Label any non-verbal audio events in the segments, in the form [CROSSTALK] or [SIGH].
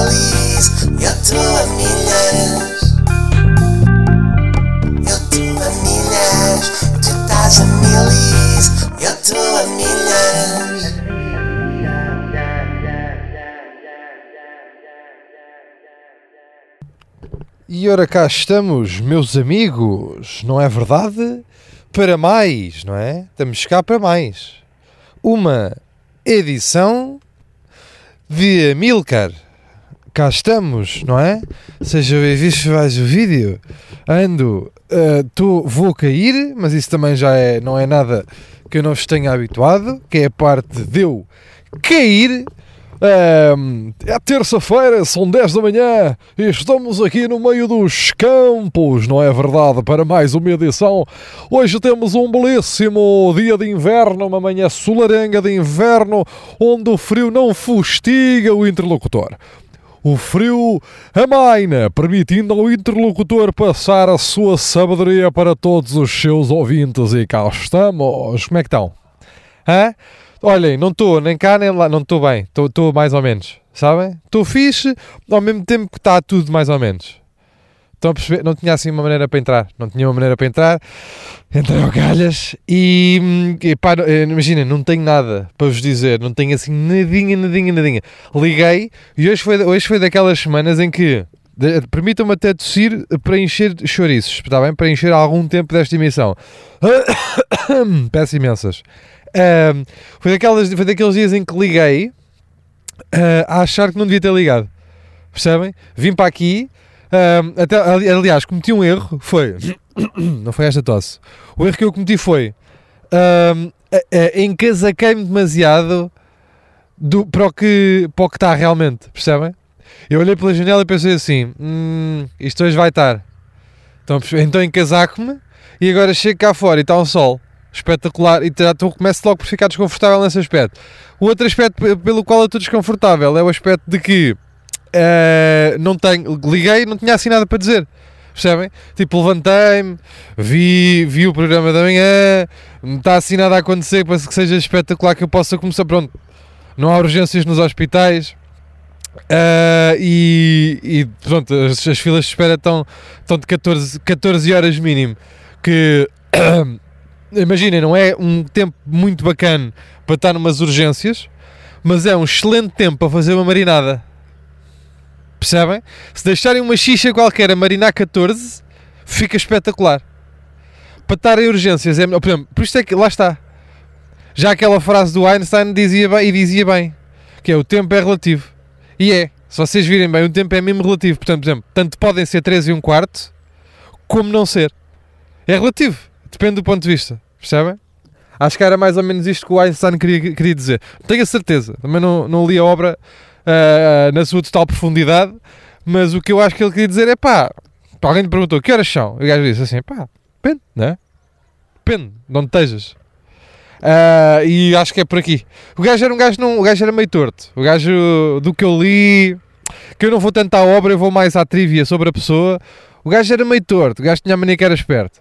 feliz. Eu estou a milhas. Eu a milhas. Tu estás a milis. Eu estou a milhas. E ora cá estamos, meus amigos, não é verdade? Para mais, não é? Estamos cá para mais. Uma edição de Amilcar. Cá estamos, não é? Seja visto mais o vídeo. Ando, eh, tô, vou cair, mas isso também já é, não é nada que eu não vos tenha habituado, que é a parte de eu cair. Ahm, é terça-feira, são 10 da manhã e estamos aqui no meio dos campos, não é verdade? Para mais uma edição. Hoje temos um belíssimo dia de inverno, uma manhã solarenga de inverno, onde o frio não fustiga o interlocutor. O frio amaina, permitindo ao interlocutor passar a sua sabedoria para todos os seus ouvintes. E cá estamos. Como é que estão? Hã? Olhem, não estou nem cá nem lá, não estou bem, estou mais ou menos, sabem? Estou fixe, ao mesmo tempo que está tudo mais ou menos. Estão a perceber? Não tinha assim uma maneira para entrar, não tinha uma maneira para entrar. Entrei ao e, e pá, eh, imaginem, não tenho nada para vos dizer, não tenho assim nadinha, nadinha, nadinha. Liguei e hoje foi, hoje foi daquelas semanas em que permitam-me até tossir para encher chouriços, está bem? Para encher algum tempo desta emissão. [COUGHS] Peço imensas. Ahm, foi, daquelas, foi daqueles dias em que liguei ah, a achar que não devia ter ligado. Percebem? Vim para aqui. Ahm, até, ali- aliás, cometi um erro. Foi. [COUGHS] Não foi esta tosse. O erro que eu cometi foi. a- encasaquei-me demasiado do, para, o que, para o que está realmente. Percebem? Eu olhei pela janela e pensei assim: "Hum, isto hoje vai estar. Perceber? Então encasaco-me e agora chego cá fora e está um sol espetacular e já começo logo por ficar desconfortável nesse aspecto. O outro aspecto pe- pelo qual eu estou desconfortável é o aspecto de que eh, não tenho, liguei não tinha assim nada para dizer. Percebem? Tipo, levantei-me, vi, vi o programa da manhã, não está assim nada a acontecer para que seja espetacular que eu possa começar. Pronto, não há urgências nos hospitais. Ah, e, e pronto, as, as filas de espera estão, estão de 14, 14 horas mínimo. Que [COUGHS] imaginem, não é um tempo muito bacana para estar numas urgências, mas é um excelente tempo para fazer uma marinada. Percebem? Se deixarem uma xixa qualquer a marinar 14, fica espetacular. Para estar em urgências, é melhor. Por exemplo, por isto é que lá está. Já aquela frase do Einstein dizia bem, e dizia bem que é o tempo é relativo. E é. Se vocês virem bem, o tempo é mesmo relativo. Portanto, por exemplo, tanto podem ser 3 e um quarto, como não ser. É relativo. Depende do ponto de vista. Percebem? Acho que era mais ou menos isto que o Einstein queria, queria dizer. Tenho a certeza. Também não, não li a obra ah, na sua total profundidade, mas o que eu acho que ele queria dizer é pá. Alguém lhe perguntou que horas são? E o gajo disse assim: pá, depende, não é? Depende de onde estejas. Ah, e acho que é por aqui. O gajo era um gajo, não, o gajo era meio torto. O gajo do que eu li, que eu não vou tanto à obra, eu vou mais à trivia sobre a pessoa. O gajo era meio torto, o gajo tinha a mania que era esperto.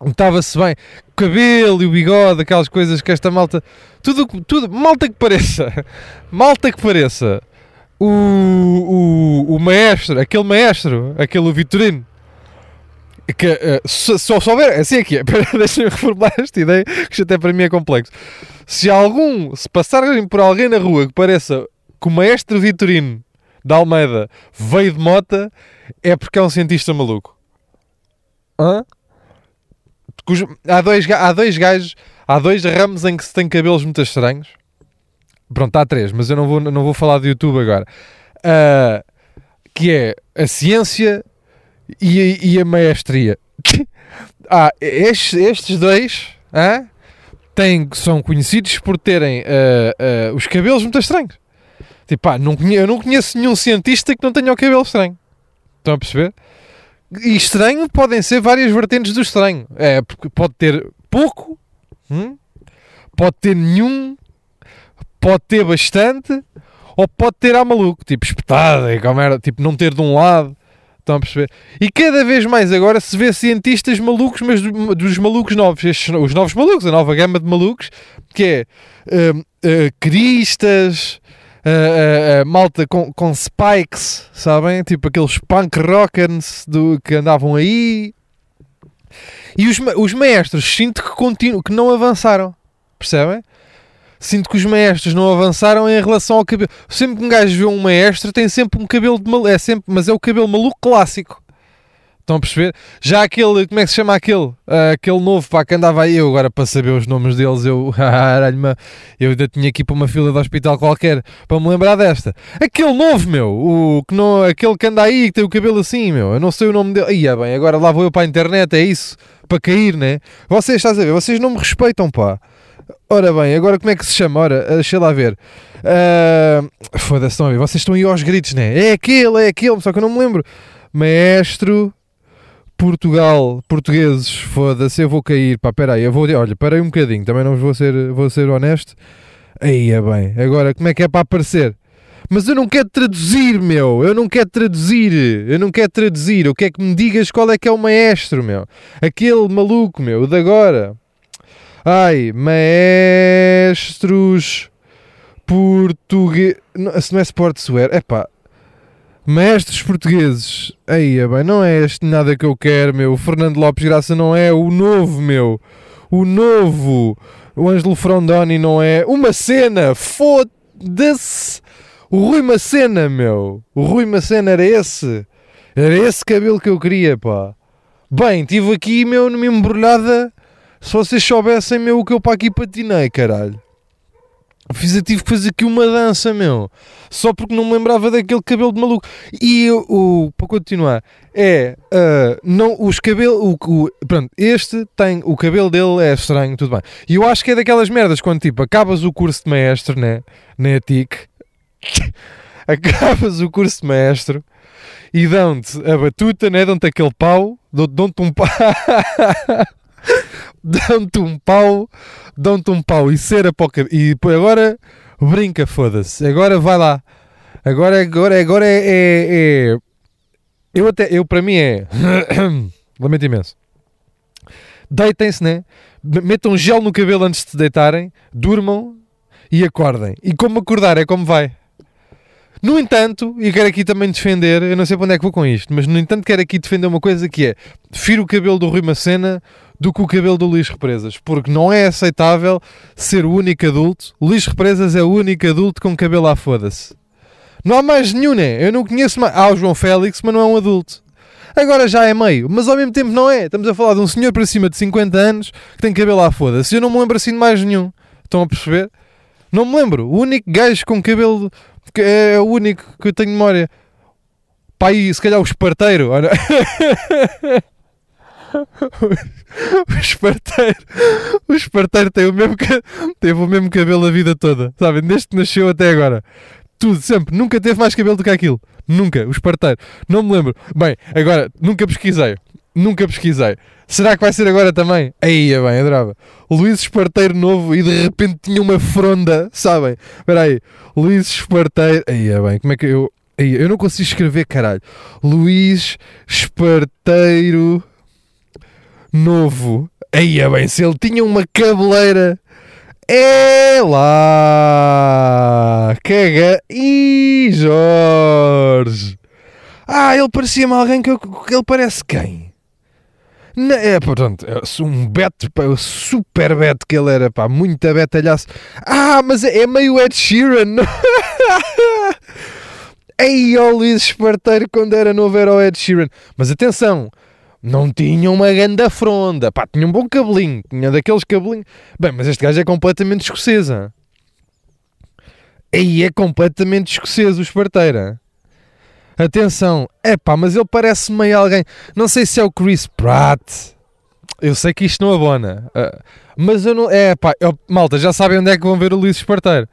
Notava-se bem o cabelo e o bigode, aquelas coisas que esta malta. Tudo, tudo malta que pareça, [LAUGHS] malta que pareça. O, o, o maestro, aquele maestro, aquele Vitorino, que eh, se, eu souber, assim é que é, [LAUGHS] deixem-me reformular esta ideia, que isto até para mim é complexo. Se algum, se passarem por alguém na rua que pareça que o maestro Vitorino da Almeida veio de mota, é porque é um cientista maluco. Hã? Cujo- há, dois, há dois gajos, há dois ramos em que se tem cabelos muito estranhos. Pronto, há três, mas eu não vou, não vou falar de YouTube agora. Ah, que é a ciência e, a- e a maestria. [LAUGHS] ah, estes, estes dois têm, são conhecidos por terem ah, ah, os cabelos muito estranhos. Tipo, ah, não eu não conheço nenhum cientista que não tenha o cabelo estranho. Estão a perceber? E estranho podem ser várias vertentes do estranho. É, porque pode ter pouco, hum? pode ter nenhum, pode ter bastante, ou pode ter a maluco, tipo espetada, e como era, tipo não ter de um lado. Estão a perceber? E cada vez mais agora se vê cientistas malucos, mas do- dos malucos novos, estes, os novos malucos, a nova gama de malucos, que é hum, eh, cristas, uh, uh, malta com, com spikes, sabem? Tipo aqueles punk rockers do, que andavam aí. E os, os maestros sinto que, continuam, que não avançaram, percebem? Sinto que os maestros não avançaram em relação ao cabelo. Sempre que um gajo vê um maestro, tem sempre um cabelo de maluco, é sempre, mas é o cabelo maluco clássico. Estão a perceber? Já aquele, como é que se chama aquele? Uh, aquele novo, pá, que andava aí, eu agora para saber os nomes deles, eu, [LAUGHS] eu ainda tinha aqui para uma fila de hospital qualquer para me lembrar desta. Aquele novo, meu, o, que não, aquele que anda aí, que tem o cabelo assim, meu, eu não sei o nome dele. Ia bem, agora lá vou eu para a internet, é isso? Para cair, né? Vocês, estás a ver? Vocês não me respeitam, pá. Ora bem, agora como é que se chama? Ora, deixa lá ver. Uh, Foda-se, estão a ver? Vocês estão aí aos gritos, né? É aquele, é aquele, só que eu não me lembro. Maestro Portugal, portugueses, foda-se, eu vou cair, pá, peraí, eu vou, olha, parei um bocadinho, também não vou ser, vou ser honesto. Aí é bem, agora como é que é para aparecer? Mas eu não quero traduzir, meu, eu não quero traduzir, eu não quero traduzir, eu quero que me digas qual é que é o maestro, meu, aquele maluco, meu, o de agora. Ai, maestros portugueses, se não é sportswear, é pá, Mestres portugueses, aí é bem, não é este nada que eu quero, meu. O Fernando Lopes Graça não é o novo, meu. O novo. O Ângelo Frondoni não é. Uma cena, foda-se. O Rui Macena, meu. O Rui Macena era esse. Era esse cabelo que eu queria, pá. Bem, tive aqui, meu, numa embrulhada. Se vocês soubessem, meu, o que eu para aqui patinei, caralho. Fiz, tive que fazer aqui uma dança, meu. Só porque não me lembrava daquele cabelo de maluco. E o, para continuar, é. Uh, não, os cabelos. O, o, pronto, este tem. O cabelo dele é estranho, tudo bem. E eu acho que é daquelas merdas quando tipo acabas o curso de mestre, né? Na ETIC. [LAUGHS] acabas o curso de mestre e dão-te a batuta, né? Dão-te aquele pau. Dão-te um pau. [LAUGHS] [LAUGHS] dão-te um pau, dão-te um pau e cera para o E agora brinca, foda-se. Agora vai lá. Agora, agora, agora é, é, é. Eu até, eu para mim é. [COUGHS] Lamento imenso. Deitem-se, né? Metam gel no cabelo antes de se deitarem, durmam e acordem. E como acordar é como vai. No entanto, e quero aqui também defender, eu não sei para onde é que vou com isto, mas no entanto quero aqui defender uma coisa que é, prefiro o cabelo do Rui Macena do que o cabelo do Luís Represas, porque não é aceitável ser o único adulto. Luís Represas é o único adulto com cabelo à foda-se. Não há mais nenhum, né? Eu não conheço mais. Há o João Félix, mas não é um adulto. Agora já é meio, mas ao mesmo tempo não é. Estamos a falar de um senhor para cima de 50 anos que tem cabelo à foda-se. Eu não me lembro assim de mais nenhum. Estão a perceber? Não me lembro. O único gajo com cabelo que é o único que eu tenho memória. Pai, se calhar o esparteiro. [LAUGHS] [LAUGHS] O esparteiro, o esparteiro tem o mesmo, teve o mesmo cabelo a vida toda, sabem? Desde que nasceu até agora. Tudo, sempre. Nunca teve mais cabelo do que aquilo. Nunca. O esparteiro. Não me lembro. Bem, agora, nunca pesquisei. Nunca pesquisei. Será que vai ser agora também? Aí, é bem, adorava. Luís Esparteiro novo e de repente tinha uma fronda, sabem? Espera aí. Luís Esparteiro. Aí, é bem, como é que eu. Eu não consigo escrever, caralho. Luís Esparteiro novo. Aí é bem, se ele tinha uma cabeleira. É lá! Caga! Ih, Jorge! Ah, ele parecia-me alguém que, eu, ele parece quem? É, portanto, é um beto, super beto que ele era, pá, muito betalhaço. Ah, mas é, é meio Ed Sheeran. [LAUGHS] Ei, o Luís Esparteiro quando era novo era o Ed Sheeran. Mas atenção, não tinha uma grande fronda. Pá, tinha um bom cabelinho. Tinha daqueles cabelinhos. Bem, mas este gajo é completamente escocesa. Aí é completamente escocesa o esparteira. Atenção. É pá, mas ele parece meio alguém. Não sei se é o Chris Pratt. Eu sei que isto não abona. Uh, mas eu não. É pá, eu, malta, já sabem onde é que vão ver o Luís Esparteiro.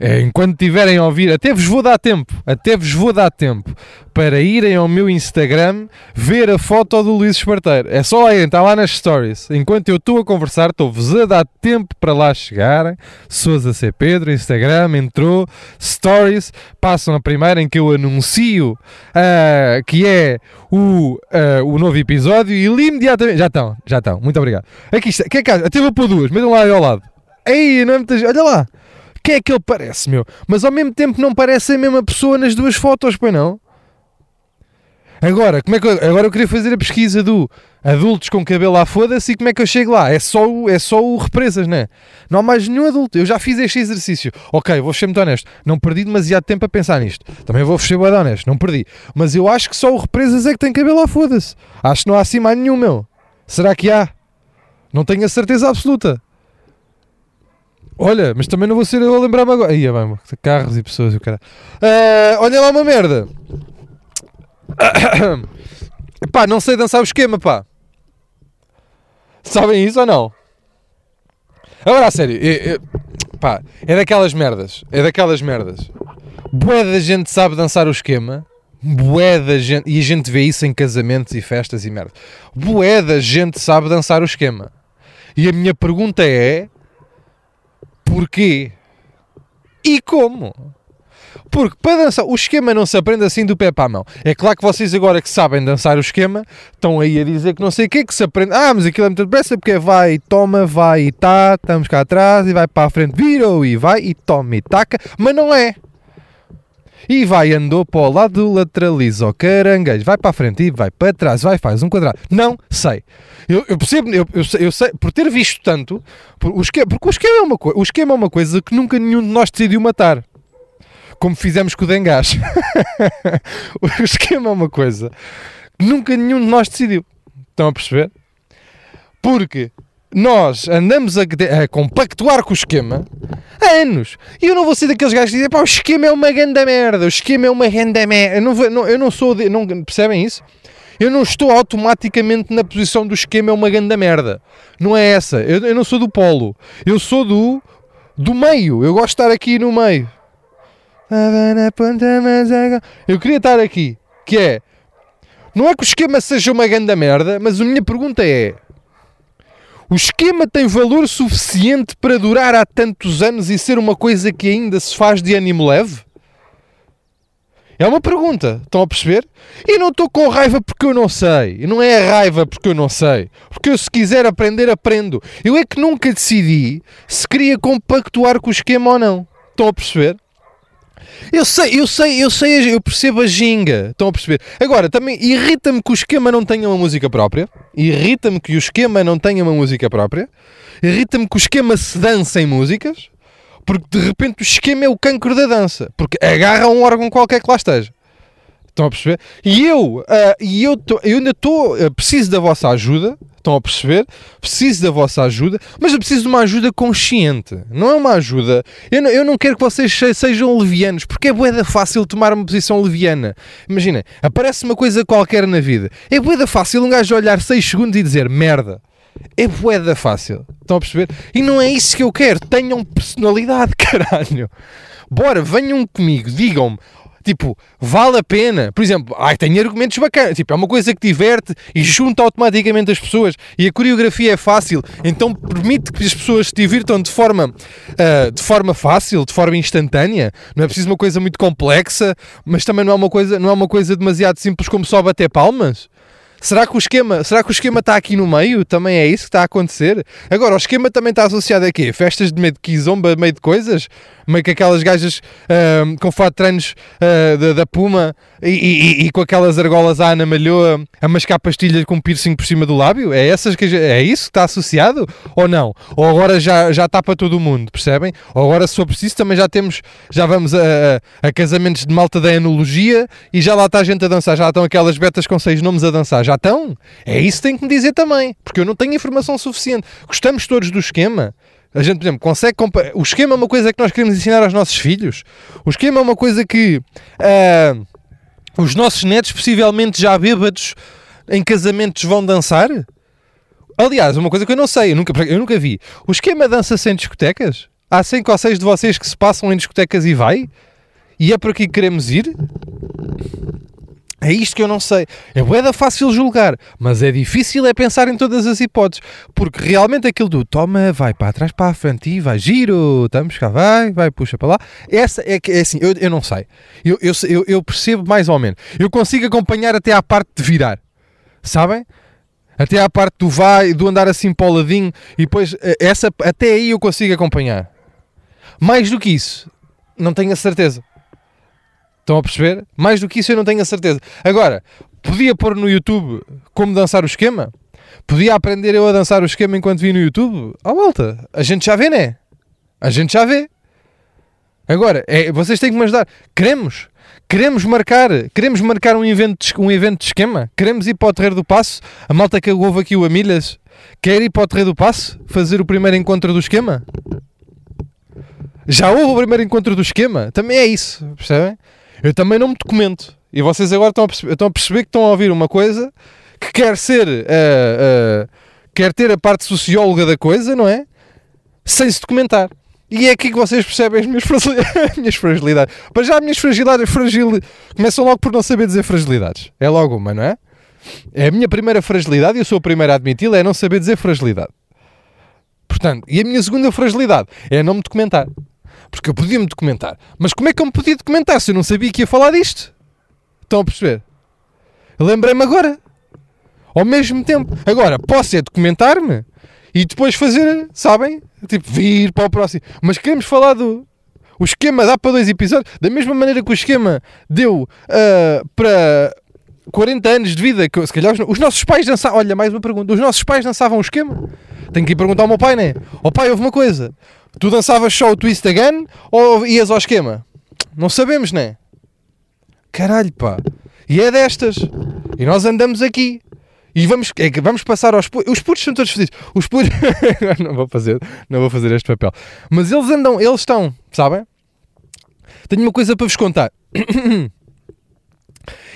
É, enquanto tiverem a ouvir, até vos vou dar tempo, até vos vou dar tempo para irem ao meu Instagram ver a foto do Luís Esparteiro. É só aí, está lá nas stories. Enquanto eu estou a conversar, estou-vos a dar tempo para lá chegarem. Souza C. Pedro, Instagram, entrou, stories, passam a primeira em que eu anuncio uh, que é o, uh, o novo episódio e imediatamente. Já estão, já estão, muito obrigado. Aqui está, que é que Até vou pôr duas, metam lá aí ao lado. Ei, não é muita Olha lá quem é que ele parece, meu? Mas ao mesmo tempo não parece a mesma pessoa nas duas fotos, pois não? Agora, como é que eu, agora eu queria fazer a pesquisa do adultos com cabelo à foda-se e como é que eu chego lá? É só, o, é só o represas, não é? Não há mais nenhum adulto. Eu já fiz este exercício. Ok, vou ser muito honesto. Não perdi demasiado tempo a pensar nisto. Também vou ser muito honesto. Não perdi. Mas eu acho que só o represas é que tem cabelo à foda-se. Acho que não há assim mais nenhum, meu. Será que há? Não tenho a certeza absoluta. Olha, mas também não vou ser eu a lembrar-me agora. Ia bem, carros e pessoas e o cara. Uh, olha lá uma merda. [COUGHS] pá, não sei dançar o esquema, pá. Sabem isso ou não? Agora, a sério, é, é, pá, é daquelas merdas. É daquelas merdas. Bué da gente sabe dançar o esquema. Bué da gente. E a gente vê isso em casamentos e festas e merda. Bué da gente sabe dançar o esquema. E a minha pergunta é: porquê? E como? Porque para dançar, o esquema não se aprende assim do pé para a mão. É claro que vocês agora que sabem dançar o esquema, estão aí a dizer que não sei o que, que se aprende. Ah, mas aquilo é muito depressa porque é vai e toma, vai e tá, estamos cá atrás e vai para a frente, virou e vai e toma e taca, mas não é. E vai, andou para o lado, lateraliza o caranguejo, vai para a frente e vai para trás, vai, faz um quadrado. Não sei. Eu, eu percebo, eu, eu, sei, eu, sei, por ter visto tanto, por, o esquema, porque o esquema, é uma, o esquema é uma coisa que nunca nenhum de nós decidiu matar como fizemos com o Dengás. [LAUGHS] o esquema é uma coisa que nunca nenhum de nós decidiu. Estão a perceber? Porque nós andamos a, a, compactuar com o esquema há anos. E eu não vou ser daqueles gajos que dizem, pá, o esquema é uma grande merda, o esquema é uma grande merda. Eu não, vou, não, eu não sou, de, não, percebem isso? Eu não estou automaticamente na posição do esquema é uma grande merda. Não é essa. Eu, eu não sou do polo. Eu sou do, do meio. Eu gosto de estar aqui no meio. Eu queria estar aqui, que é, não é que o esquema seja uma grande merda, mas a minha pergunta é, o esquema tem valor suficiente para durar há tantos anos e ser uma coisa que ainda se faz de ânimo leve? É uma pergunta, estão a perceber? E não estou com raiva porque eu não sei. E não é raiva porque eu não sei. Porque eu, se quiser aprender, aprendo. Eu é que nunca decidi se queria compactuar com o esquema ou não. Estão a perceber? Eu sei, eu sei, eu sei, eu percebo a ginga. Estão a perceber? Agora, também irrita-me que o esquema não tenha uma música própria. Irrita-me que o esquema não tenha uma música própria. Irrita-me que o esquema se dance em músicas. Porque de repente o esquema é o cancro da dança. Porque agarra um órgão qualquer que lá esteja. Estão a perceber? E eu, uh, e eu, tô, eu ainda estou, uh, preciso da vossa ajuda. Estão a perceber? Preciso da vossa ajuda, mas eu preciso de uma ajuda consciente. Não é uma ajuda. Eu não, eu não quero que vocês sejam levianos, porque é boeda fácil tomar uma posição leviana. Imagina, aparece uma coisa qualquer na vida. É boeda fácil um gajo olhar 6 segundos e dizer merda. É boeda fácil. Estão a perceber? E não é isso que eu quero. Tenham personalidade, [LAUGHS] caralho. Bora, venham comigo, digam-me, Tipo, vale a pena. Por exemplo, ai, tem argumentos bacanas. Tipo, é uma coisa que diverte e junta automaticamente as pessoas. E a coreografia é fácil. Então permite que as pessoas se divirtam de forma, uh, de forma fácil, de forma instantânea. Não é preciso uma coisa muito complexa, mas também não é uma coisa, não é uma coisa demasiado simples como só bater palmas. Será que o esquema, será que o esquema está aqui no meio? Também é isso que está a acontecer? Agora, o esquema também está associado a quê? Festas de meio de quizomba, meio de coisas? Meio que aquelas gajas com fato de treinos uh, da, da, Puma e, e, e, com aquelas argolas à Ana Malhoa a mascar pastilhas com piercing por cima do lábio? É, essas que, é isso que está associado? Ou não? Ou agora já, já está para todo o mundo, percebem? Ou agora, se for preciso, também já temos, já vamos a, a, a casamentos de malta da enologia e já lá está a gente a dançar, já estão aquelas betas com seis nomes a dançar já estão. É isso que tem que me dizer também, porque eu não tenho informação suficiente. Gostamos todos do esquema. A gente, por exemplo, consegue. O esquema é uma coisa que nós queremos ensinar aos nossos filhos. O esquema é uma coisa que uh, os nossos netos, possivelmente já bêbados em casamentos, vão dançar. Aliás, uma coisa que eu não sei, eu nunca, eu nunca vi. O esquema dança-se em discotecas? Há 5 ou 6 de vocês que se passam em discotecas e vai? E é por aqui que queremos ir? É isto que eu não sei. É boeda fácil julgar, mas é difícil é pensar em todas as hipóteses, porque realmente aquilo do toma, vai para trás, para a frente e vai, giro, estamos cá, vai, vai, puxa para lá. Essa é que é assim, eu, eu não sei. Eu, eu, eu, percebo mais ou menos. Eu consigo acompanhar até à parte de virar, sabem? Até à parte do vai, do andar assim para o ladinho, e depois, eh, essa, até aí eu consigo acompanhar. Mais do que isso, não tenho a certeza. Estão a perceber? Mais do que isso eu não tenho a certeza. Agora, podia pôr no YouTube como dançar o esquema? Podia aprender eu a dançar o esquema enquanto vi no YouTube? Ah, malta, a gente já vê, né? A gente já vê. Agora, é, vocês têm que me ajudar. Queremos, queremos marcar, queremos marcar um evento, de, um evento de esquema. Queremos ir para o Terreiro do Passo. A malta que houve aqui o Amilhas quer ir para o Terreiro do Passo fazer o primeiro encontro do esquema. Já houve o primeiro encontro do esquema. Também é isso, percebem? Eu também não me documento. E vocês agora estão a perceber, estão a perceber que estão a ouvir uma coisa que quer ser, uh, uh, quer ter a parte socióloga da coisa, não é? Sem se documentar. E é aqui que vocês percebem as minhas, fragilidades. [LAUGHS] minhas fragilidades. Para já, as minhas fragilidades fragil... começam logo por não saber dizer fragilidades. É logo uma, não é? É a minha primeira fragilidade e eu sou o primeiro a admiti-la, é não saber dizer fragilidade. Portanto, e a minha segunda fragilidade é não me documentar. Porque eu podia me documentar. Mas como é que eu me podia documentar se eu não sabia que ia falar disto? Estão a perceber? Lembrei-me agora. Ao mesmo tempo. Agora, posso é documentar-me e depois fazer, sabem? Tipo, vir para o próximo. Mas queremos falar do. O esquema dá para dois episódios. Da mesma maneira que o esquema deu uh, para 40 anos de vida. Que, se calhar os, os nossos pais dançavam. Olha, mais uma pergunta. Os nossos pais dançavam o esquema? Tenho que ir perguntar ao meu pai, né? Ó oh, pai, houve uma coisa. Tu dançavas só o twist again ou ias ao esquema? Não sabemos, né? Caralho, pá. E é destas. E nós andamos aqui. E vamos, é, vamos passar aos putos. Os putos são todos felizes. Os putos. [LAUGHS] não, vou fazer, não vou fazer este papel. Mas eles andam, eles estão, sabem? Tenho uma coisa para vos contar. [COUGHS]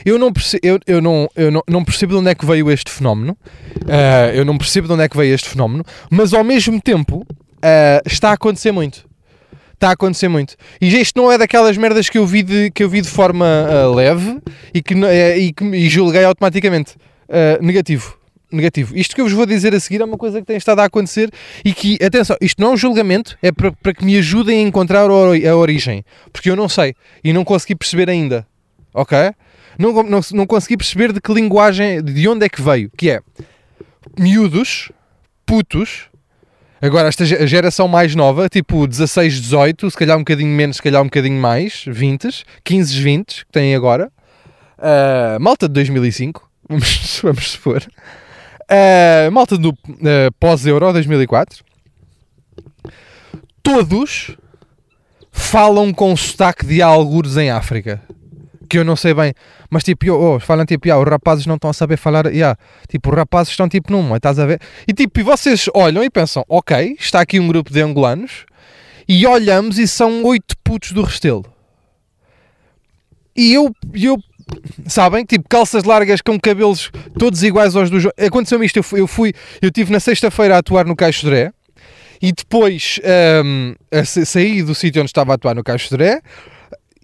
Eu não percebo, eu, eu não, eu não, não percebo de onde é que veio este fenómeno. Uh, eu não percebo de onde é que veio este fenómeno. Mas ao mesmo tempo uh, está a acontecer muito. Está a acontecer muito. E isto não é daquelas merdas que eu vi de, que eu vi de forma uh, leve e que, e que e julguei automaticamente. Uh, negativo. Negativo. Isto que eu vos vou dizer a seguir é uma coisa que tem estado a acontecer e que, atenção, isto não é um julgamento, é para, para que me ajudem a encontrar a origem. Porque eu não sei e não consegui perceber ainda. Ok? Não, não, não consegui perceber de que linguagem, de onde é que veio. Que é miúdos, putos, Agora, esta geração mais nova, tipo 16, 18, se calhar um bocadinho menos, se calhar um bocadinho mais, 20, 15, 20, que têm agora. Uh, malta de 2005, [LAUGHS] vamos, supor. Uh, malta do uh, pós-Euro 2004. Todos falam com sotaque de algures em África. Que eu não sei bem. Mas tipo, oh, falam tipo, yeah, os rapazes não estão a saber falar. Yeah. Tipo, os rapazes estão tipo numa, estás a ver? E tipo, e vocês olham e pensam, ok, está aqui um grupo de angolanos. E olhamos e são oito putos do Restelo. E eu, eu sabem? Tipo, calças largas com cabelos todos iguais aos dos. Aconteceu-me isto. Eu fui, eu, fui, eu tive na sexta-feira a atuar no Caixo de e depois um, saí do sítio onde estava a atuar no Caixo de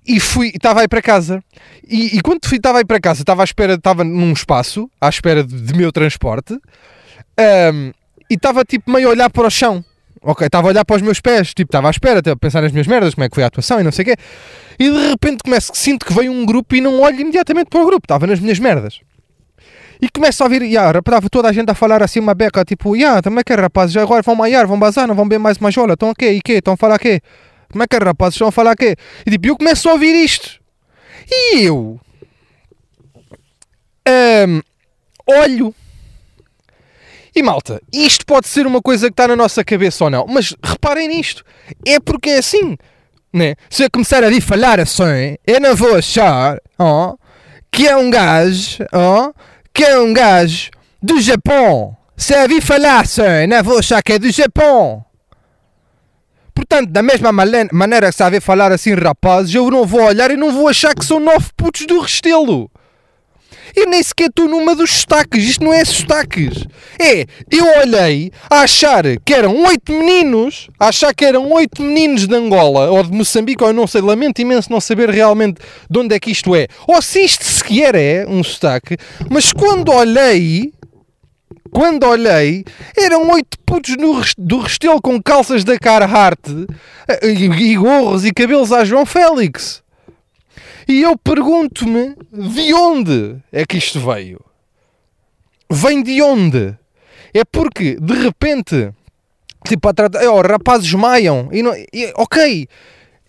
e fui, estava aí para casa. E, e quando estava aí para casa, estava à espera, estava num espaço, à espera de, de meu transporte, um, e estava tipo meio a olhar para o chão. Ok, estava a olhar para os meus pés, tipo, estava à espera, a pensar nas minhas merdas, como é que foi a atuação e não sei o quê. E de repente começo, sinto que veio um grupo e não olho imediatamente para o grupo, estava nas minhas merdas. E começo a ouvir, yeah, estava toda a gente a falar assim uma beca, tipo, yeah, também que rapazes, agora vão maiar, vão bazar, não vão beber mais uma jola, estão aqui, e quê? Estão a falar quê? Como é que é, rapazes estão a falar quê? E tipo, eu começo a ouvir isto. E eu... Um, olho e malta, isto pode ser uma coisa que está na nossa cabeça ou não, mas reparem nisto, é porque é assim, né? Se eu começar a falar assim, eu não vou achar oh, que é um gajo, oh, que é um gajo do Japão. Se eu vir falar assim, não vou achar que é do Japão. Portanto, da mesma maneira que se a falar assim, rapazes, eu não vou olhar e não vou achar que são nove putos do Restelo. Eu nem sequer estou numa dos sotaques. Isto não é sotaques. É, eu olhei a achar que eram oito meninos, a achar que eram oito meninos de Angola ou de Moçambique, ou eu não sei, lamento imenso não saber realmente de onde é que isto é. Ou se isto sequer é um sotaque, mas quando olhei, quando olhei, eram oito putos no, do Restelo com calças da Carhartt eh, e, e gorros e cabelos a João Félix. E eu pergunto-me de onde é que isto veio? Vem de onde? É porque, de repente, Tipo, a tratar, oh, rapazes maiam. E não, e, ok.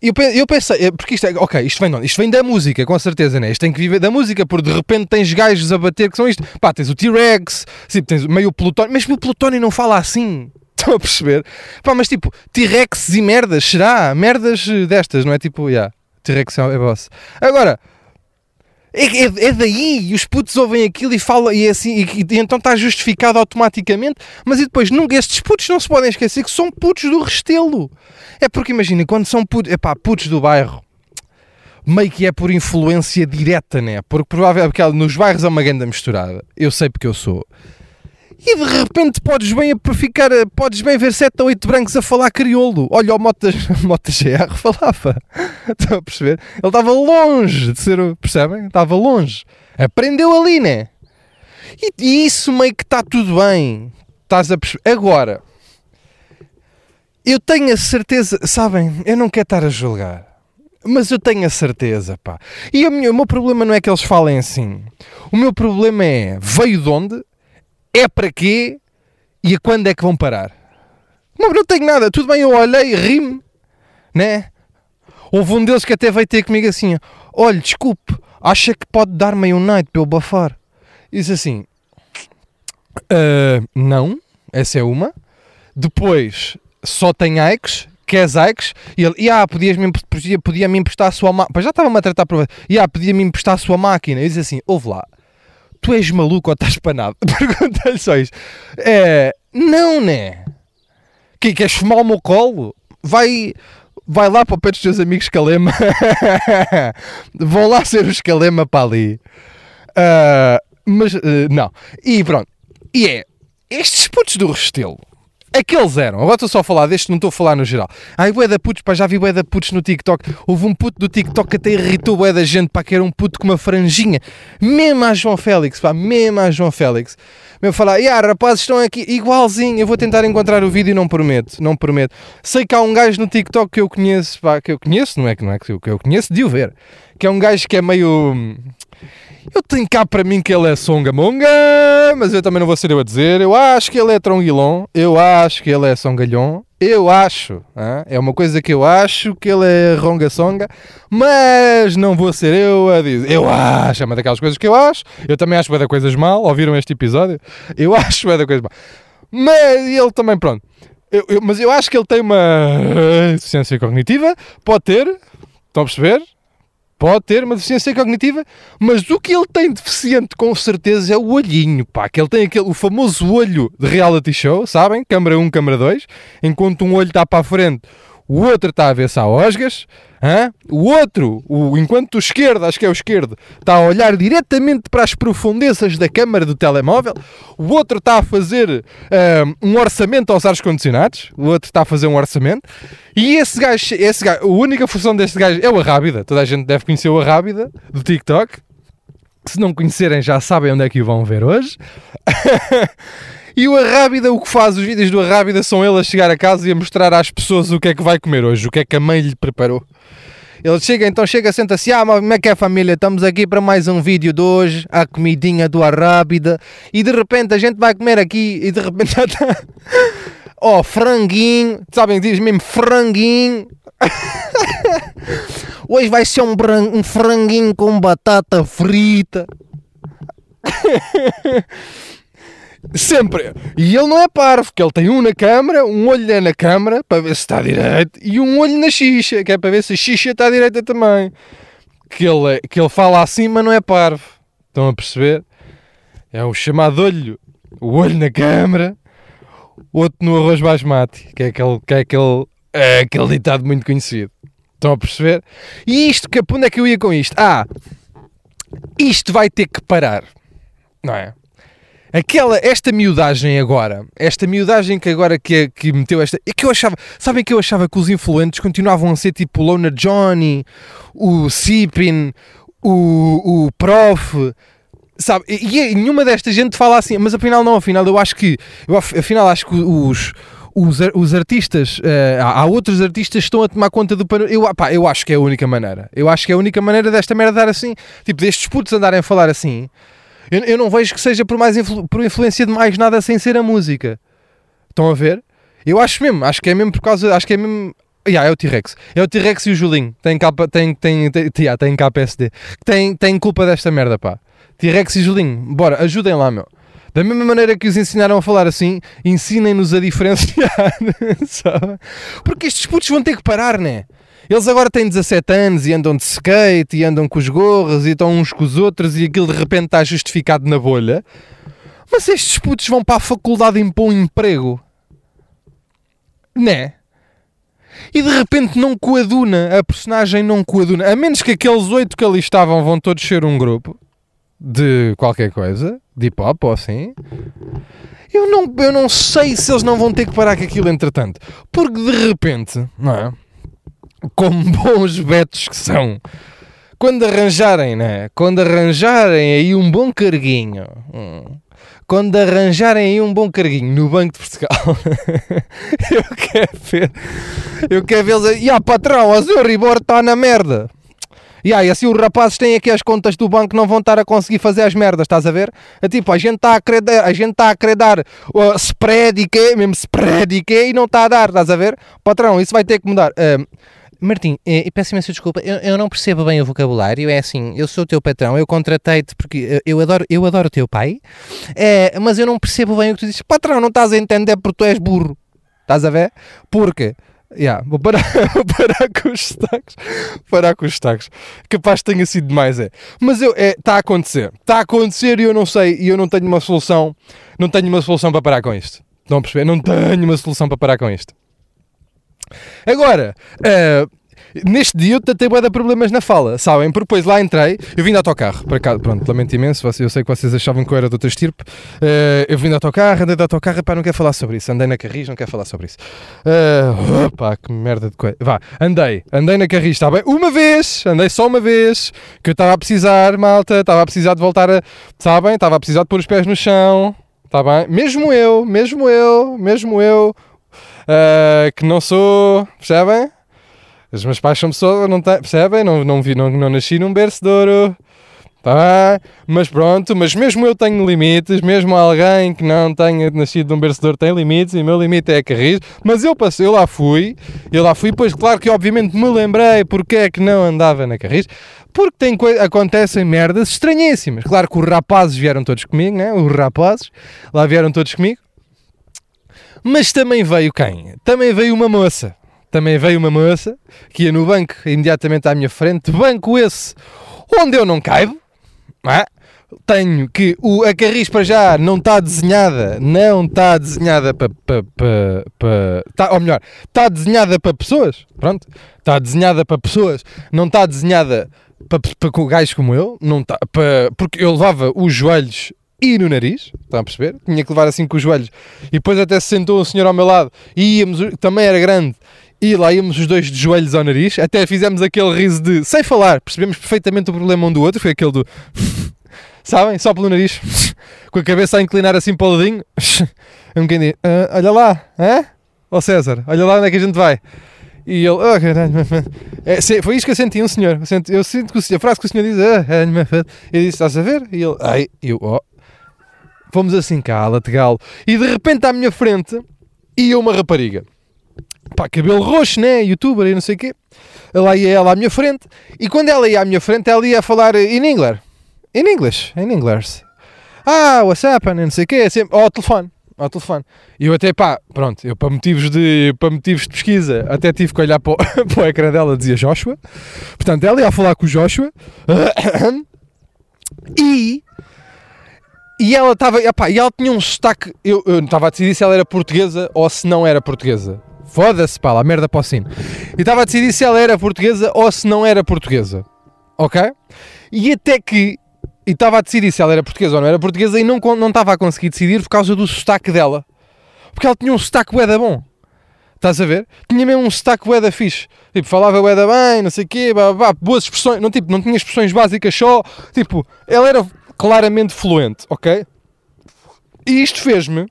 Eu, eu pensei, é, porque isto é, ok, isto vem onde? Isto vem da música, com certeza, né? Isto tem que viver da música, porque de repente tens gajos a bater que são isto. Pá, tens o T-Rex, tipo, tens meio Plutónio, mas o Plutónio não fala assim. [LAUGHS] Estão a perceber? Pá, mas tipo, T-Rex e merdas, será? Merdas eh, destas, não é? Tipo, yeah, T-Rex é é boss. Agora, é, é- é daí, e os putos ouvem aquilo e falam, e, é assim, e, e então está justificado automaticamente, mas e depois, nunca, estes putos não se podem esquecer que são putos do Restelo. É porque imagina, quando são putos, epá, putos do bairro, meio que é por influência direta, né? Porque provavelmente porque nos bairros é uma grande misturada, eu sei porque eu sou. E de repente podes bem ficar, podes bem ver 7 ou 8 brancos a falar crioulo. Olha, o Mota, [LAUGHS] Mota GR falava. [LAUGHS] Estão a perceber? Ele estava longe de ser, o- percebem? Estava longe. Aprendeu ali, né? E, e isso meio que está tudo bem. Estás a perceber? Agora, eu tenho a certeza, sabem, eu não quero estar a julgar. Mas eu tenho a certeza, pá. E a minha- o meu problema não é que eles falem assim. O meu problema é, veio de onde? É para quê? E a quando é que vão parar? Não, não tenho nada. Tudo bem, eu olhei, ri-me, né? Houve um deles que até veio ter comigo assim: Olha, desculpe, acha que pode dar-me um night para eu bafar? Disse assim: "Ah, Não, essa é uma. Depois, só tem Ikes, queres Ikes? E ele, ah, podias-me empre- podia, podia-me emprestar a sua máquina. Já estava-me a tratar por. E ah, podia-me emprestar a sua máquina. Eu disse assim: Ouve lá, tu és maluco ou estás panado? [LAUGHS] Pergunta-lhe só isto. É, não, né? Que, queres fumar o meu colo? Vai, vai lá para o pé dos teus amigos Calema. [LAUGHS] Vão lá ser os Calema para ali. Ah, mas, eh, não. E pronto. E é, estes putos do Restelo, aqueles eram. Agora estou só a falar deste, não estou a falar no geral. Ai, bué da putos, pá, já vi bué da putos no TikTok. Houve um puto do TikTok que até irritou bué da gente, pá, que era um puto com uma franjinha. Mesmo a João Félix, pá, mesmo a João Félix. Mesmo falar, ah, rapazes, estão aqui, igualzinho. Eu vou tentar encontrar o vídeo e não prometo, não prometo. Sei que há um gajo no TikTok que eu conheço, pá, que eu conheço, não é que não é que eu, que eu conheço, de o ver. Que é um gajo que é meio. Eu tenho cá para mim que ele é songamonga, mas eu também não vou ser eu a dizer. Eu acho que ele é tronguilon, eu acho que ele é songalhon, eu acho. É uma coisa que eu acho que ele é ronga-songa, mas não vou ser eu a dizer. Eu acho, é uma daquelas coisas que eu acho. Eu também acho bué da coisas mal. Ouviram este episódio? Eu acho bué da coisas mal. Mas ele também, pronto. Eu- eu- mas eu acho que ele tem uma deficiência cognitiva. Pode ter, estão a perceber? Pode ter uma deficiência cognitiva, mas o que ele tem deficiente com certeza é o olhinho, pá. Que ele tem aquele, o famoso olho de reality show, sabem? Câmara 1, câmara 2. Enquanto um olho está para a frente, o outro está a ver se há osgas. O outro, o, enquanto o esquerdo, acho que é o esquerdo, está a olhar diretamente para as profundezas da câmara do telemóvel. O outro está a fazer ahm, um orçamento aos ar-condicionados. O outro está a fazer um orçamento. E esse gajo, esse gajo, a única função deste gajo é o Arrábida. Toda a gente deve conhecer o Arrábida do TikTok. Se não conhecerem, já sabem onde é que o vão ver hoje. [LAUGHS] e o Arrábida, o que faz, os vídeos do Arrábida são ele a chegar a casa e a mostrar às pessoas o que é que vai comer hoje, o que é que a mãe lhe preparou. Ele chega, então chega, senta-se, ah, como é que é família? Estamos aqui para mais um vídeo de hoje, a comidinha do Arrábida, e de repente a gente vai comer aqui, e de repente já está, [LAUGHS] oh, franguinho, sabem, diz mesmo franguinho, [LAUGHS] hoje vai ser um, um franguinho com batata frita. [LAUGHS] Sempre. E ele não é parvo, que ele tem um na câmara, um olho é na câmara para ver se está direito e um olho na xixa, que é para ver se a xixa está direita também. Que ele, é- que ele fala assim, mas não é parvo. Estão a perceber? É o chamado olho. O olho na câmara, outro no arroz basmati, que é aquele, que é aquele, é aquele ditado muito conhecido. Estão a perceber? E isto, que, onde é que eu ia com isto? Ah, isto vai ter que parar. Não é? Aquela, esta miudagem agora, esta miudagem que agora que, que meteu esta, é que eu achava, sabem que eu achava que os influentes continuavam a ser tipo o Loner Johnny, o Sipin, o, o Prof, sabe? E, e nenhuma desta gente fala assim, mas afinal não, afinal eu acho que, eu af- afinal acho que os, os, os artistas, há há outros artistas que estão a tomar conta do panorama. Eu, pá, eu acho que é a única maneira. Eu acho que é a única maneira desta merda dar assim, tipo, destes putos andarem a falar assim. Eu, eu não vejo que seja por, mais influ- por influência de mais nada sem ser a música. Estão a ver? Eu acho mesmo, acho que é mesmo por causa, acho que é mesmo. Yeah, é o T-Rex. É o T-Rex e o Julinho. Tem capa, tem, tem, tem, yeah, tem KPSD. Tem, tem culpa desta merda, pá. T-Rex e Julinho, bora, ajudem lá, meu. Da mesma maneira que os ensinaram a falar assim, ensinem-nos a diferenciar, [LAUGHS] sabe? Porque estes putos vão ter que parar, né? Eles agora têm 17 anos e andam de skate e andam com os gorros e estão uns com os outros e aquilo de repente está justificado na bolha. Mas estes putos vão para a faculdade impor um emprego. Né? E de repente não coaduna, a personagem não coaduna. A menos que aqueles oito que ali estavam vão todos ser um grupo de qualquer coisa, de hip hop ou assim. Eu não, eu não sei se eles não vão ter que parar com aquilo entretanto. Porque de repente, não é? Como [LAUGHS] bons betos que são, quando arranjarem, né? Quando arranjarem aí um bom carguinho, hum, quando arranjarem aí um bom carguinho no Banco de Portugal, [LAUGHS] eu quero ver, eu quero ver eles, e ah, patrão, o seu Ribor está na merda. E aí, assim os rapazes têm aqui as contas do banco não vão estar a conseguir fazer as merdas, estás a ver? É tipo, a gente está a querer a gente está a querer dar uh, spread e quê, mesmo spread e quê, e não está a dar, estás a ver? Patrão, isso vai ter que mudar. Uh, Martim, eh, peço imensa desculpa, eu, eu, não percebo bem o vocabulário, é assim, eu sou o teu patrão, eu contratei-te porque eu adoro, eu adoro o teu pai, é, mas eu não percebo bem o que tu dizes. Patrão, não estás a entender porque tu és burro, estás a ver? Porque Yeah, vou parar, [LAUGHS] parar com os destaques. Parar com os destaques. Capaz tenha sido demais, é. Mas eu, é, está a acontecer. Está a acontecer e eu não sei, e eu não tenho uma solução. Não tenho uma solução para parar com isto. Estão a perceber? Não tenho uma solução para parar com isto. Agora, uh, Neste dia eu tentei bué de problemas na fala, sabem? Porque depois lá entrei, eu vim de autocarro, para cá, pronto, lamento imenso, eu sei que vocês achavam que eu era de outra estirpe, uh, eu vim de autocarro, andei de autocarro, pá, não quero falar sobre isso, andei na Carris, não quero falar sobre isso. Uh, opa, que merda de coisa. Vá, andei, andei na Carris, está bem? Uma vez, andei só uma vez, que eu estava a precisar, malta, estava a precisar de voltar a, sabem? Estava a precisar de pôr os pés no chão, está bem? Mesmo eu, mesmo eu, mesmo eu, uh, que não sou, percebem? Os meus pais são pessoas, não têm, percebem? Não, não, vi, não, não nasci num berço de ouro. Tá, mas pronto, mas mesmo eu tenho limites, mesmo alguém que não tenha nascido de ouro tem limites, e o meu limite é carris, mas eu passei, eu lá fui, eu lá fui, pois claro que obviamente me lembrei porque é que não andava na carris, porque tem acontecem merdas estranhíssimas. Claro que os rapazes vieram todos comigo, né? Os rapazes lá vieram todos comigo. Mas também veio quem? Também veio uma moça também veio uma moça que ia no banco imediatamente à minha frente, banco esse onde eu não caibo, é? tenho que o, a carris para já não está desenhada, não está desenhada para, para, para, para tá, ou melhor, está desenhada para pessoas, pronto, está desenhada para pessoas, não está desenhada para, para gajos como eu, não está, para, porque eu levava os joelhos e no nariz, estão a perceber? Tinha que levar assim com os joelhos. E depois até se sentou um senhor ao meu lado e íamos, também era grande, e lá íamos os dois de joelhos ao nariz, até fizemos aquele riso de sem falar, percebemos perfeitamente o problema um do outro, foi aquele do [LAUGHS] sabem, só pelo nariz, [LAUGHS] com a cabeça a inclinar assim para o ladinho, [LAUGHS] um bocadinho, uh, olha lá, é? Ó César, olha lá onde é que a gente vai. E ele, oh é, foi isto que eu senti, um senhor. Eu sinto, eu sinto que a frase que o senhor diz, oh, eu disse, estás a ver? E ele, ai, eu, oh. Fomos assim cá, lategal. E de repente à minha frente ia uma rapariga pá, cabelo roxo, né? Youtuber e não sei o quê. Lá ia ela à minha frente. E quando ela ia à minha frente, ela ia falar in English. In English. In English. Ah, what's happening? Não sei o quê. Sempre, ao telefone. Ao telefone. E eu até, pá, pronto, eu para motivos de, para motivos de pesquisa até tive que olhar para o, [LAUGHS] para o ecrã dela, dizia Joshua. Portanto, ela ia falar com o Joshua. [COUGHS] E e ela estava, e ela tinha um sotaque. Eu, eu estava a decidir se ela era portuguesa ou se não era portuguesa. Foda-se, pá, a merda para o sino. E estava a decidir se ela era portuguesa ou se não era portuguesa. Ok? E até que. E estava a decidir se ela era portuguesa ou não era portuguesa e não, não estava a conseguir decidir por causa do sotaque dela. Porque ela tinha um sotaque bué bom. Estás a ver? Tinha mesmo um sotaque bué da fixe. Tipo, falava bué da bem, não sei o quê, bah, bah, boas expressões. Não, tipo, não tinha expressões básicas só. Tipo, ela era claramente fluente, ok? E isto fez-me...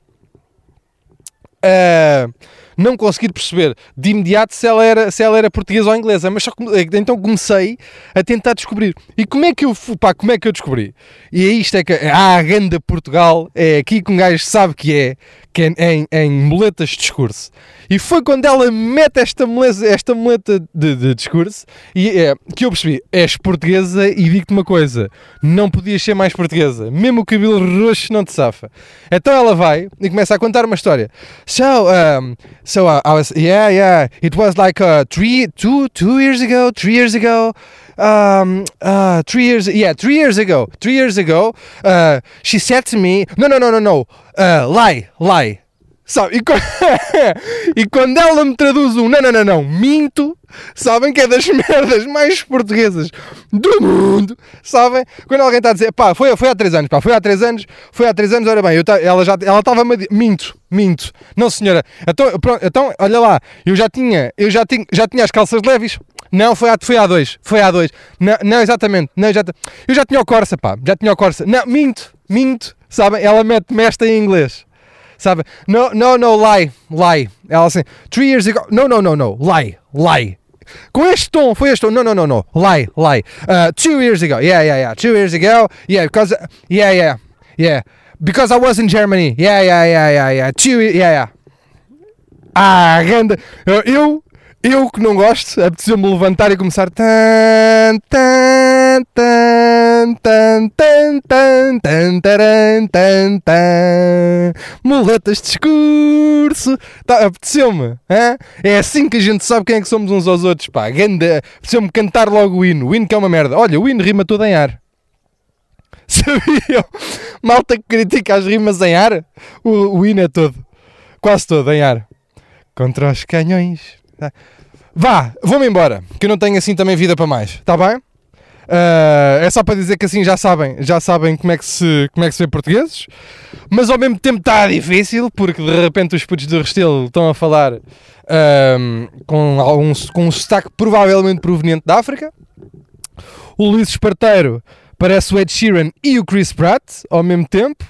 Uh, não conseguir perceber de imediato se ela era, se ela era portuguesa ou inglesa, mas só come- então comecei a tentar descobrir. E como é que eu, pá, como é que eu descobri? E é isto é que, ah, a ganda Portugal, é aqui que um gajo sabe que é, que é em, em muletas de discurso. E foi quando ela mete esta muleta, esta muleta de, de discurso e é, que eu percebi, és portuguesa e digo-te uma coisa, não podias ser mais portuguesa, mesmo o cabelo roxo não te safa. Então ela vai e começa a contar uma história. So, um, so uh, I was, yeah, yeah, it was like uh, three, two, two years ago, three years ago, um, uh, three years, yeah, three years ago, three years ago, uh, she said to me, no, no, no, no, no, uh, lie, lie. Sabe? E, co- [LAUGHS] e quando ela me traduz um não, não, não, não, minto, sabem que é das [LAUGHS] merdas mais portuguesas do mundo, sabem? Quando alguém está a dizer, pá, foi, foi há 3 anos, pá, foi há 3 anos, foi há 3 anos, ora bem, eu ela já ela a dizer, minto, minto, não senhora, então, pronto, então, olha lá, eu já tinha, eu já tinha, já tinha as calças leves, não, foi há, foi há dois, foi há dois, não, não exatamente, não, já, eu já tinha o Corsa, pá, já tinha o Corsa, não, minto, minto, sabem? Ela mete-me esta em inglês sabe? No, no, no, lie, lie. Ela assim, three years ago, no, no, no, no, lie, lie. Com este tom, foi este tom, no, no, no, no, lie, lie. Uh, two years ago, yeah, yeah, yeah, two years ago, yeah, because, yeah, yeah, yeah, because I was in Germany, yeah, yeah, yeah, yeah, yeah, two, yeah, yeah. Ah, grande. Eu, eu, que não gosto, apeteceu-me levantar e começar. Tan, tan, tan, Muletas de discurso. Tá, apeteceu-me. É assim que a gente sabe quem é que somos uns aos outros. Apeteceu-me cantar logo o hino. O hino que é uma merda. Olha, o hino rima todo em ar. [LAUGHS] Sabiam? Malta que critica as rimas em ar. O, o hino é todo. Quase todo em ar contra os canhões. Vá, vou-me embora, que eu não tenho assim também vida para mais, está bem? Ah, é só para dizer que assim já sabem, já sabem como é que se, como é que se vê portugueses, mas ao mesmo tempo está difícil, porque de repente os putos do Restelo estão a falar com, algum, com um sotaque provavelmente proveniente da África. O Luís Esparteiro parece o Ed Sheeran e o Chris Pratt ao mesmo tempo.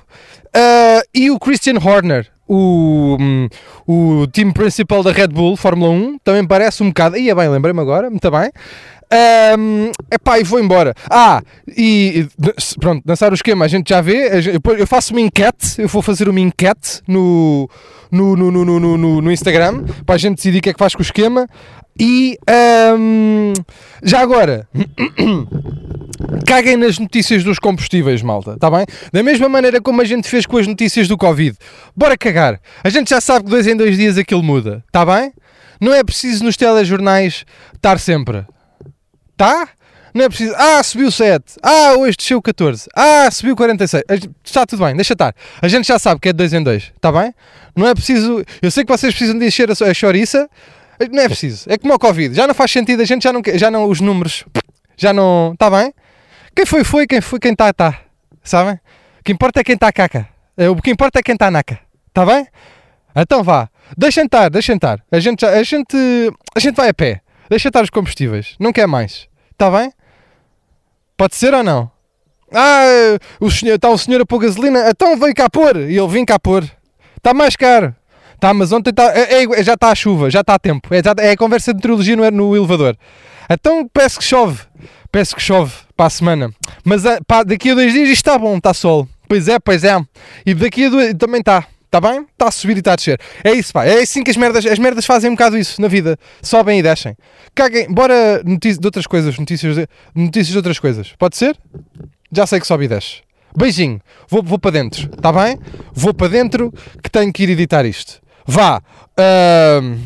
Ah, e o Christian Horner, o, hum, o time principal da Red Bull Fórmula 1, também parece um bocado. Ia bem, lembrei-me agora, muito bem. Um, epá, e vou embora. Ah, e pronto, dançar o esquema, a gente já vê. Eu faço uma enquete, eu vou fazer uma enquete no, no, no, no, no, no, no Instagram para a gente decidir o que é que faz com o esquema. E um, já agora, [COUGHS] caguem nas notícias dos combustíveis, malta, está bem? Da mesma maneira como a gente fez com as notícias do Covid. Bora cagar. A gente já sabe que dois em dois dias aquilo muda, está bem? Não é preciso nos telejornais estar sempre. Tá? Não é preciso. Ah, subiu 7. Ah, hoje desceu 14. Ah, subiu 46. A gente- Está tudo bem, deixa estar. A gente já sabe que é de 2 em 2. Está bem? Não é preciso. Eu sei que vocês precisam de encher a, chouriça. Não é preciso. É como o Covid. Já não faz sentido. A gente já não. Já não os números. Já não. Está bem? Quem foi, foi. Quem foi, quem está, está. Sabem? O que importa é quem está caca. É, O que importa é quem está naca. Está bem? Então vá. Deixem estar, deixem estar. A gente, a gente, a gente vai a pé. Deixa estar os combustíveis. Não quer mais. Está bem? Pode ser ou não? Ah, o senhor, está o senhor a pôr gasolina. Então veio cá pôr. E ele vem cá pôr. Está mais caro. Tá, mas ontem tá, é- é- já está a chuva, já está a tempo. É, já- é a conversa de meteorologia no, no elevador. Então peço que chove. Peço que chove para a semana. Mas pá, daqui a dois dias isto está bom, está sol. Pois é, pois é. E daqui a dois também está. Está bem? Está a subir e está a descer. É isso, pá. É assim que as merdas, as merdas fazem um bocado isso na vida. Sobem e descem. Caguem. Bora notícias de outras coisas. Notícias de, notícias de outras coisas. Pode ser? Já sei que sobe e desce. Beijinho. Vou, vou para dentro. Está bem? Vou para dentro que tenho que ir editar isto. Vá. Ahm,